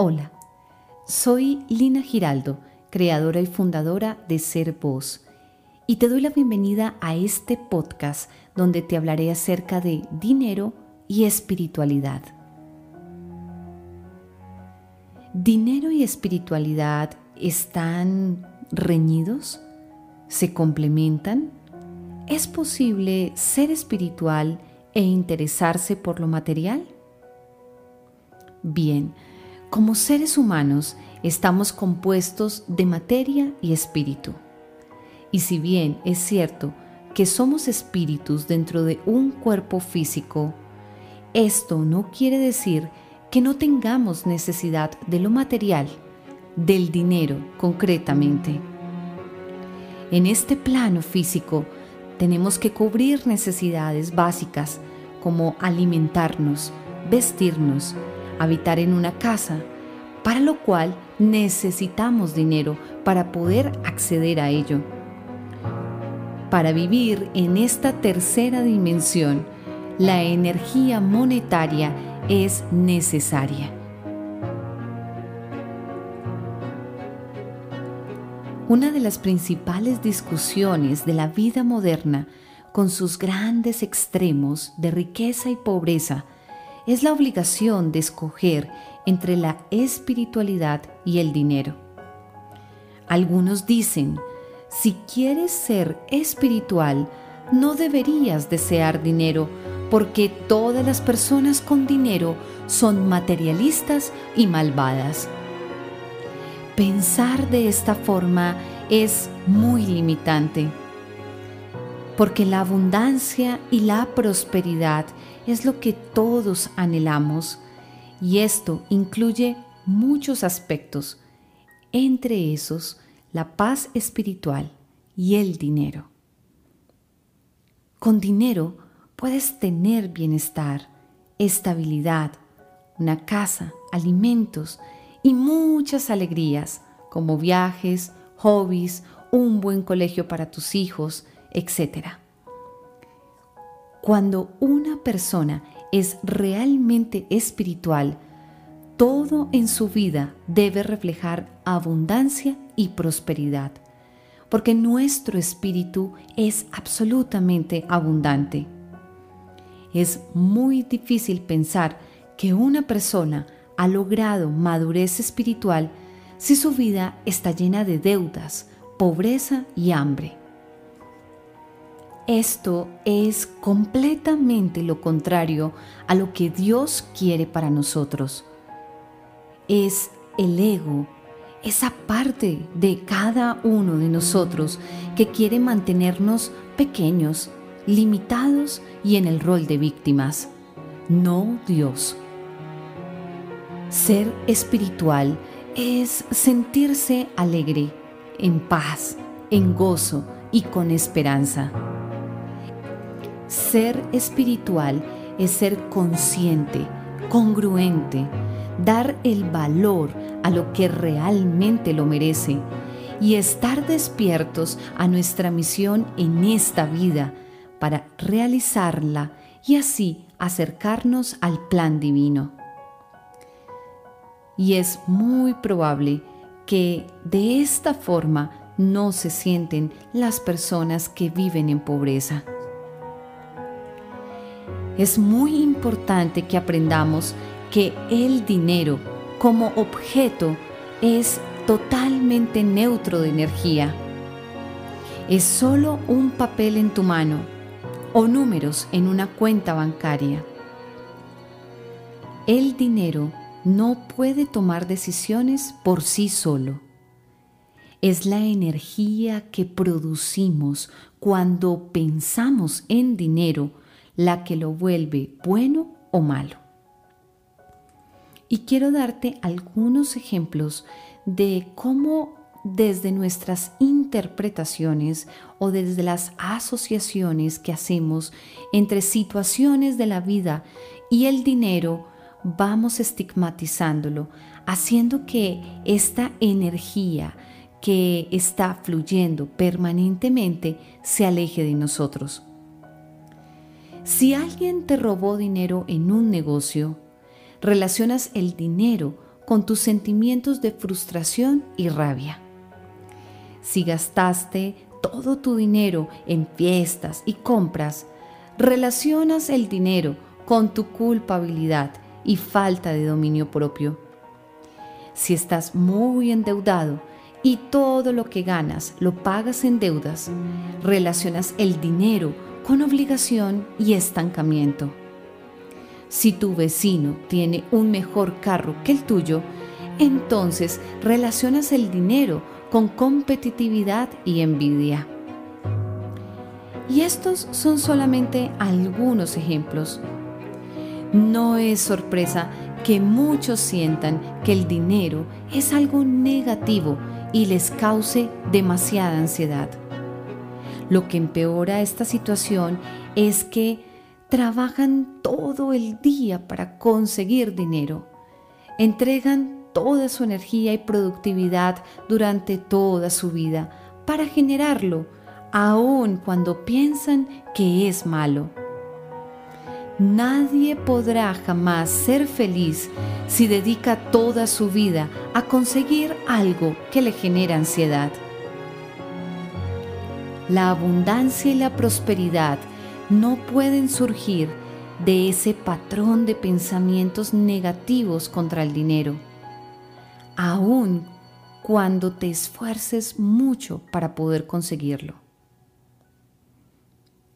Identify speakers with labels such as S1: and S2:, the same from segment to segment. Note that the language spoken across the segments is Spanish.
S1: Hola, soy Lina Giraldo, creadora y fundadora de Ser Voz, y te doy la bienvenida a este podcast donde te hablaré acerca de dinero y espiritualidad. ¿Dinero y espiritualidad están reñidos? ¿Se complementan? ¿Es posible ser espiritual e interesarse por lo material? Bien, como seres humanos estamos compuestos de materia y espíritu. Y si bien es cierto que somos espíritus dentro de un cuerpo físico, esto no quiere decir que no tengamos necesidad de lo material, del dinero concretamente. En este plano físico tenemos que cubrir necesidades básicas como alimentarnos, vestirnos, habitar en una casa, para lo cual necesitamos dinero para poder acceder a ello. Para vivir en esta tercera dimensión, la energía monetaria es necesaria. Una de las principales discusiones de la vida moderna, con sus grandes extremos de riqueza y pobreza, es la obligación de escoger entre la espiritualidad y el dinero. Algunos dicen, si quieres ser espiritual, no deberías desear dinero porque todas las personas con dinero son materialistas y malvadas. Pensar de esta forma es muy limitante, porque la abundancia y la prosperidad es lo que todos anhelamos y esto incluye muchos aspectos, entre esos la paz espiritual y el dinero. Con dinero puedes tener bienestar, estabilidad, una casa, alimentos y muchas alegrías como viajes, hobbies, un buen colegio para tus hijos, etc. Cuando una persona es realmente espiritual, todo en su vida debe reflejar abundancia y prosperidad, porque nuestro espíritu es absolutamente abundante. Es muy difícil pensar que una persona ha logrado madurez espiritual si su vida está llena de deudas, pobreza y hambre. Esto es completamente lo contrario a lo que Dios quiere para nosotros. Es el ego, esa parte de cada uno de nosotros que quiere mantenernos pequeños, limitados y en el rol de víctimas, no Dios. Ser espiritual es sentirse alegre, en paz, en gozo y con esperanza. Ser espiritual es ser consciente, congruente, dar el valor a lo que realmente lo merece y estar despiertos a nuestra misión en esta vida para realizarla y así acercarnos al plan divino. Y es muy probable que de esta forma no se sienten las personas que viven en pobreza es muy importante que aprendamos que el dinero como objeto es totalmente neutro de energía. Es solo un papel en tu mano o números en una cuenta bancaria. El dinero no puede tomar decisiones por sí solo. Es la energía que producimos cuando pensamos en dinero la que lo vuelve bueno o malo. Y quiero darte algunos ejemplos de cómo desde nuestras interpretaciones o desde las asociaciones que hacemos entre situaciones de la vida y el dinero, vamos estigmatizándolo, haciendo que esta energía que está fluyendo permanentemente se aleje de nosotros. Si alguien te robó dinero en un negocio, relacionas el dinero con tus sentimientos de frustración y rabia. Si gastaste todo tu dinero en fiestas y compras, relacionas el dinero con tu culpabilidad y falta de dominio propio. Si estás muy endeudado y todo lo que ganas lo pagas en deudas, relacionas el dinero con obligación y estancamiento. Si tu vecino tiene un mejor carro que el tuyo, entonces relacionas el dinero con competitividad y envidia. Y estos son solamente algunos ejemplos. No es sorpresa que muchos sientan que el dinero es algo negativo y les cause demasiada ansiedad. Lo que empeora esta situación es que trabajan todo el día para conseguir dinero, entregan toda su energía y productividad durante toda su vida para generarlo, aun cuando piensan que es malo. Nadie podrá jamás ser feliz si dedica toda su vida a conseguir algo que le genera ansiedad. La abundancia y la prosperidad no pueden surgir de ese patrón de pensamientos negativos contra el dinero, aun cuando te esfuerces mucho para poder conseguirlo.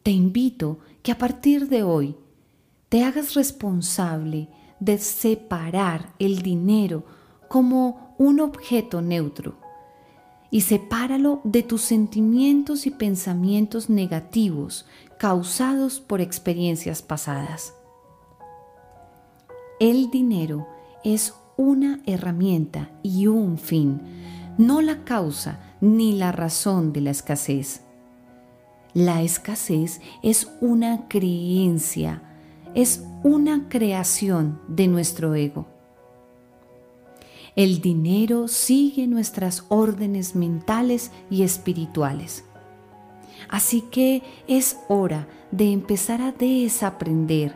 S1: Te invito que a partir de hoy te hagas responsable de separar el dinero como un objeto neutro y sepáralo de tus sentimientos y pensamientos negativos causados por experiencias pasadas. El dinero es una herramienta y un fin, no la causa ni la razón de la escasez. La escasez es una creencia, es una creación de nuestro ego. El dinero sigue nuestras órdenes mentales y espirituales. Así que es hora de empezar a desaprender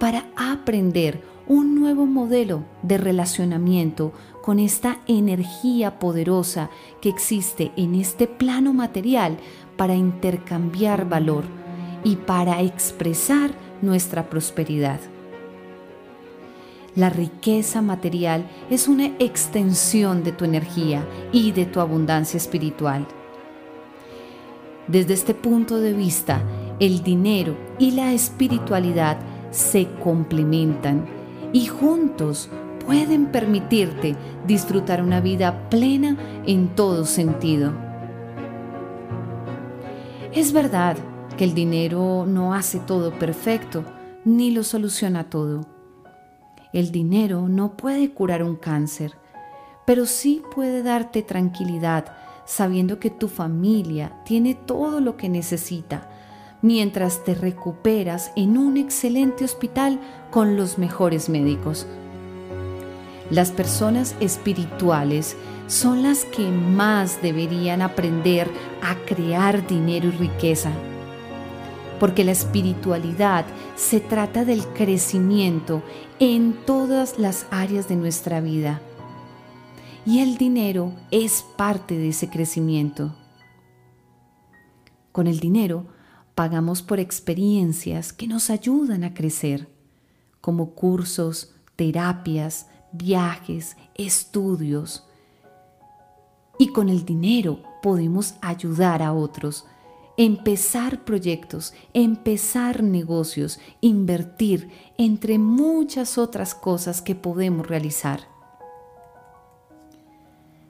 S1: para aprender un nuevo modelo de relacionamiento con esta energía poderosa que existe en este plano material para intercambiar valor y para expresar nuestra prosperidad. La riqueza material es una extensión de tu energía y de tu abundancia espiritual. Desde este punto de vista, el dinero y la espiritualidad se complementan y juntos pueden permitirte disfrutar una vida plena en todo sentido. Es verdad que el dinero no hace todo perfecto ni lo soluciona todo. El dinero no puede curar un cáncer, pero sí puede darte tranquilidad sabiendo que tu familia tiene todo lo que necesita mientras te recuperas en un excelente hospital con los mejores médicos. Las personas espirituales son las que más deberían aprender a crear dinero y riqueza porque la espiritualidad se trata del crecimiento en todas las áreas de nuestra vida. Y el dinero es parte de ese crecimiento. Con el dinero pagamos por experiencias que nos ayudan a crecer, como cursos, terapias, viajes, estudios. Y con el dinero podemos ayudar a otros empezar proyectos, empezar negocios, invertir, entre muchas otras cosas que podemos realizar.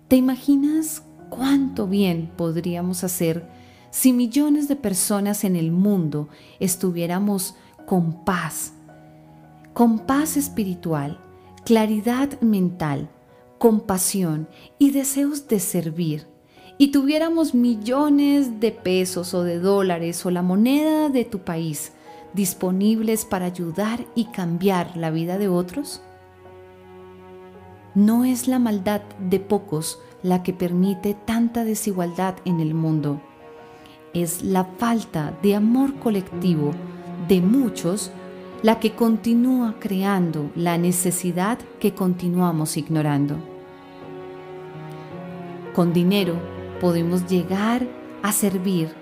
S1: ¿Te imaginas cuánto bien podríamos hacer si millones de personas en el mundo estuviéramos con paz, con paz espiritual, claridad mental, compasión y deseos de servir? Y tuviéramos millones de pesos o de dólares o la moneda de tu país disponibles para ayudar y cambiar la vida de otros? No es la maldad de pocos la que permite tanta desigualdad en el mundo. Es la falta de amor colectivo de muchos la que continúa creando la necesidad que continuamos ignorando. Con dinero podemos llegar a servir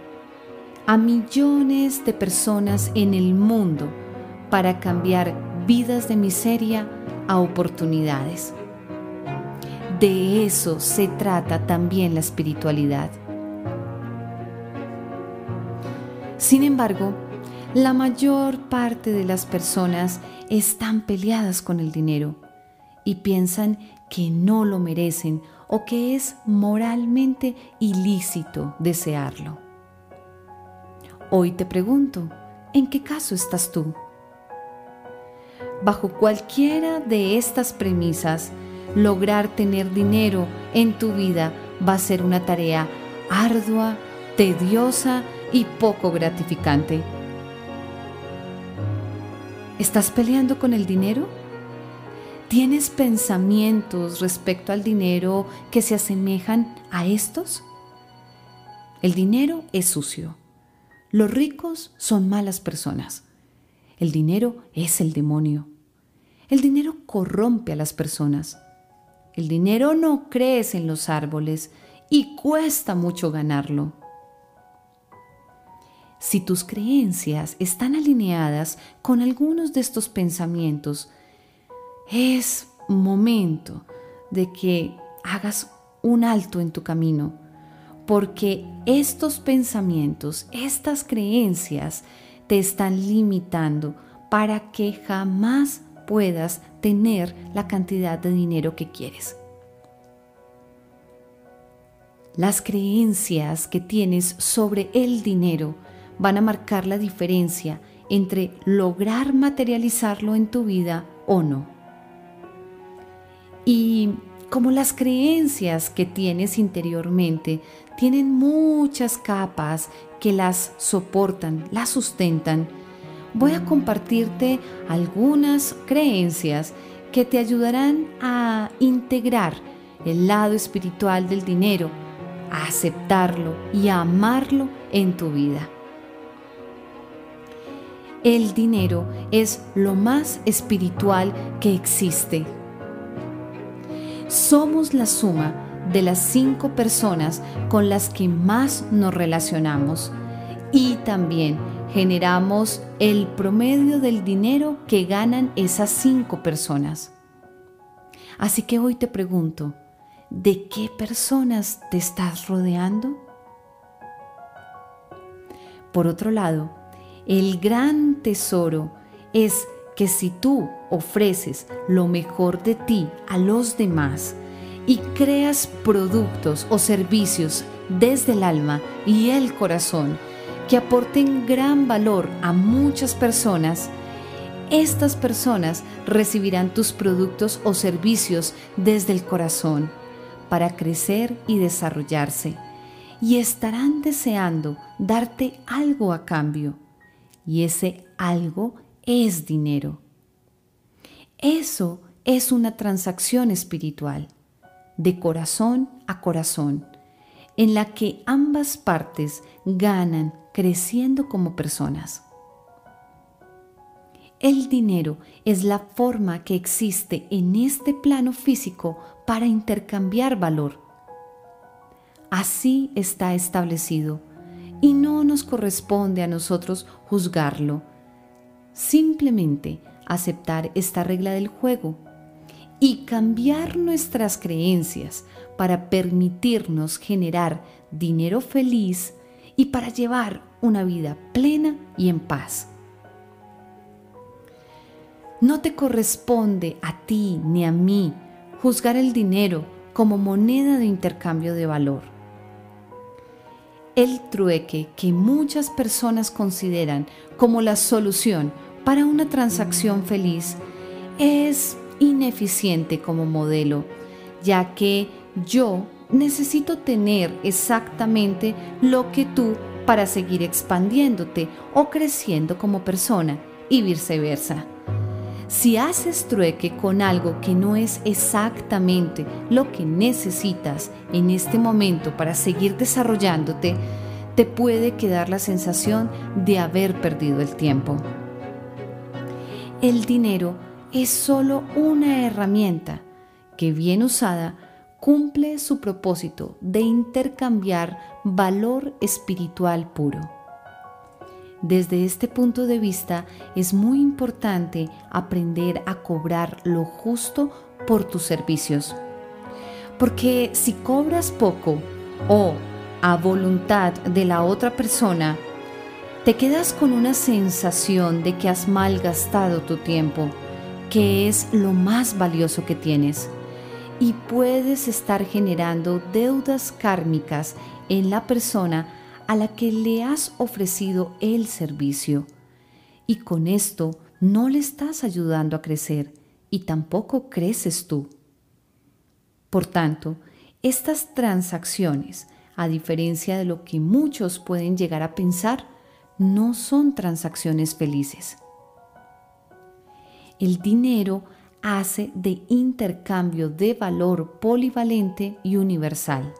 S1: a millones de personas en el mundo para cambiar vidas de miseria a oportunidades. De eso se trata también la espiritualidad. Sin embargo, la mayor parte de las personas están peleadas con el dinero y piensan que no lo merecen o que es moralmente ilícito desearlo. Hoy te pregunto, ¿en qué caso estás tú? Bajo cualquiera de estas premisas, lograr tener dinero en tu vida va a ser una tarea ardua, tediosa y poco gratificante. ¿Estás peleando con el dinero? ¿Tienes pensamientos respecto al dinero que se asemejan a estos? El dinero es sucio. Los ricos son malas personas. El dinero es el demonio. El dinero corrompe a las personas. El dinero no crece en los árboles y cuesta mucho ganarlo. Si tus creencias están alineadas con algunos de estos pensamientos, es momento de que hagas un alto en tu camino, porque estos pensamientos, estas creencias te están limitando para que jamás puedas tener la cantidad de dinero que quieres. Las creencias que tienes sobre el dinero van a marcar la diferencia entre lograr materializarlo en tu vida o no. Y como las creencias que tienes interiormente tienen muchas capas que las soportan, las sustentan, voy a compartirte algunas creencias que te ayudarán a integrar el lado espiritual del dinero, a aceptarlo y a amarlo en tu vida. El dinero es lo más espiritual que existe. Somos la suma de las cinco personas con las que más nos relacionamos y también generamos el promedio del dinero que ganan esas cinco personas. Así que hoy te pregunto, ¿de qué personas te estás rodeando? Por otro lado, el gran tesoro es que si tú ofreces lo mejor de ti a los demás y creas productos o servicios desde el alma y el corazón, que aporten gran valor a muchas personas, estas personas recibirán tus productos o servicios desde el corazón para crecer y desarrollarse y estarán deseando darte algo a cambio y ese algo es dinero. Eso es una transacción espiritual de corazón a corazón en la que ambas partes ganan creciendo como personas. El dinero es la forma que existe en este plano físico para intercambiar valor. Así está establecido y no nos corresponde a nosotros juzgarlo, simplemente aceptar esta regla del juego y cambiar nuestras creencias para permitirnos generar dinero feliz y para llevar una vida plena y en paz. No te corresponde a ti ni a mí juzgar el dinero como moneda de intercambio de valor. El trueque que muchas personas consideran como la solución para una transacción feliz es ineficiente como modelo, ya que yo necesito tener exactamente lo que tú para seguir expandiéndote o creciendo como persona y viceversa. Si haces trueque con algo que no es exactamente lo que necesitas en este momento para seguir desarrollándote, te puede quedar la sensación de haber perdido el tiempo. El dinero es solo una herramienta que bien usada cumple su propósito de intercambiar valor espiritual puro. Desde este punto de vista es muy importante aprender a cobrar lo justo por tus servicios. Porque si cobras poco o a voluntad de la otra persona, te quedas con una sensación de que has malgastado tu tiempo, que es lo más valioso que tienes, y puedes estar generando deudas kármicas en la persona a la que le has ofrecido el servicio. Y con esto no le estás ayudando a crecer y tampoco creces tú. Por tanto, estas transacciones, a diferencia de lo que muchos pueden llegar a pensar, no son transacciones felices. El dinero hace de intercambio de valor polivalente y universal.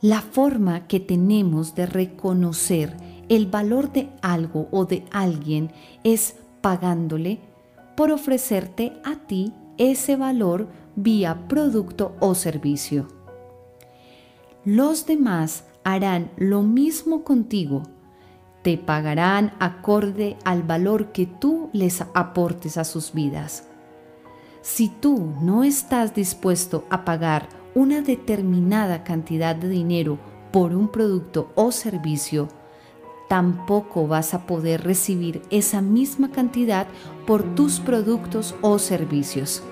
S1: La forma que tenemos de reconocer el valor de algo o de alguien es pagándole por ofrecerte a ti ese valor vía producto o servicio. Los demás harán lo mismo contigo. Te pagarán acorde al valor que tú les aportes a sus vidas. Si tú no estás dispuesto a pagar una determinada cantidad de dinero por un producto o servicio, tampoco vas a poder recibir esa misma cantidad por tus productos o servicios.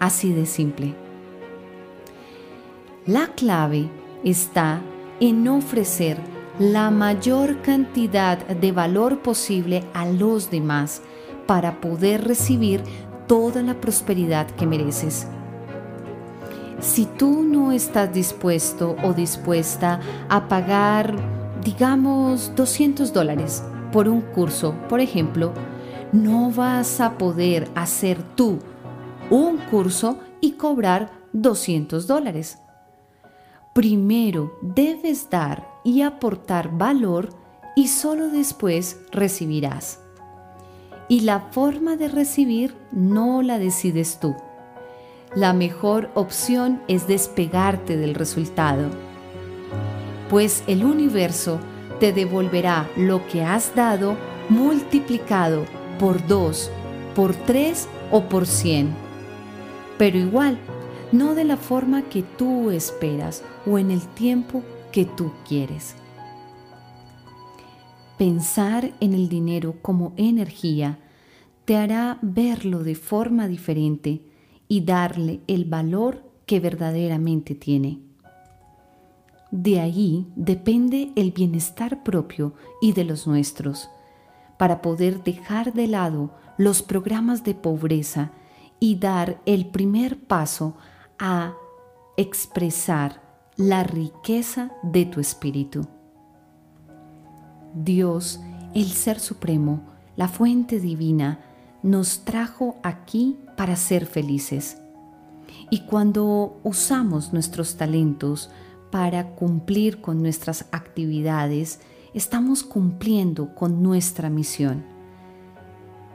S1: Así de simple. La clave está en ofrecer la mayor cantidad de valor posible a los demás para poder recibir toda la prosperidad que mereces. Si tú no estás dispuesto o dispuesta a pagar, digamos, 200 dólares por un curso, por ejemplo, no vas a poder hacer tú un curso y cobrar 200 dólares. Primero debes dar y aportar valor y solo después recibirás. Y la forma de recibir no la decides tú. La mejor opción es despegarte del resultado, pues el universo te devolverá lo que has dado multiplicado por dos, por tres o por cien. Pero igual, no de la forma que tú esperas o en el tiempo que tú quieres. Pensar en el dinero como energía te hará verlo de forma diferente y darle el valor que verdaderamente tiene. De ahí depende el bienestar propio y de los nuestros, para poder dejar de lado los programas de pobreza y dar el primer paso a expresar la riqueza de tu espíritu. Dios, el Ser Supremo, la fuente divina, nos trajo aquí para ser felices. Y cuando usamos nuestros talentos para cumplir con nuestras actividades, estamos cumpliendo con nuestra misión.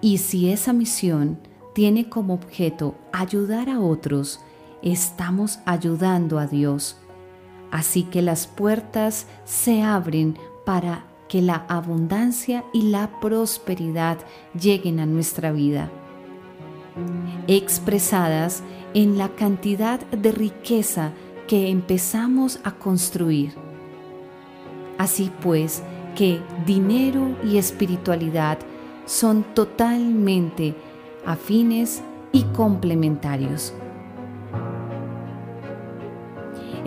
S1: Y si esa misión tiene como objeto ayudar a otros, estamos ayudando a Dios. Así que las puertas se abren para que la abundancia y la prosperidad lleguen a nuestra vida expresadas en la cantidad de riqueza que empezamos a construir. Así pues, que dinero y espiritualidad son totalmente afines y complementarios.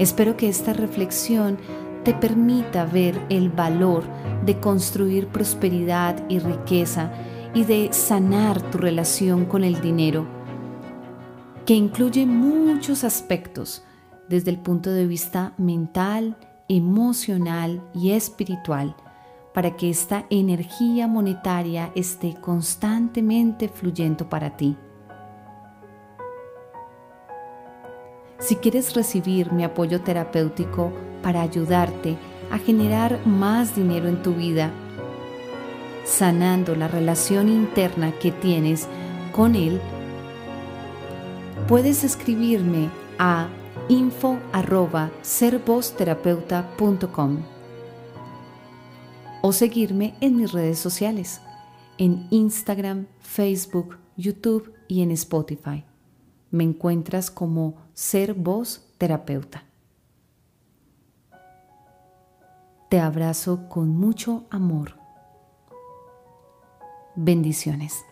S1: Espero que esta reflexión te permita ver el valor de construir prosperidad y riqueza y de sanar tu relación con el dinero, que incluye muchos aspectos desde el punto de vista mental, emocional y espiritual, para que esta energía monetaria esté constantemente fluyendo para ti. Si quieres recibir mi apoyo terapéutico para ayudarte a generar más dinero en tu vida, sanando la relación interna que tienes con Él, puedes escribirme a info o seguirme en mis redes sociales, en Instagram, Facebook, YouTube y en Spotify. Me encuentras como Ser Voz Terapeuta. Te abrazo con mucho amor. Bendiciones.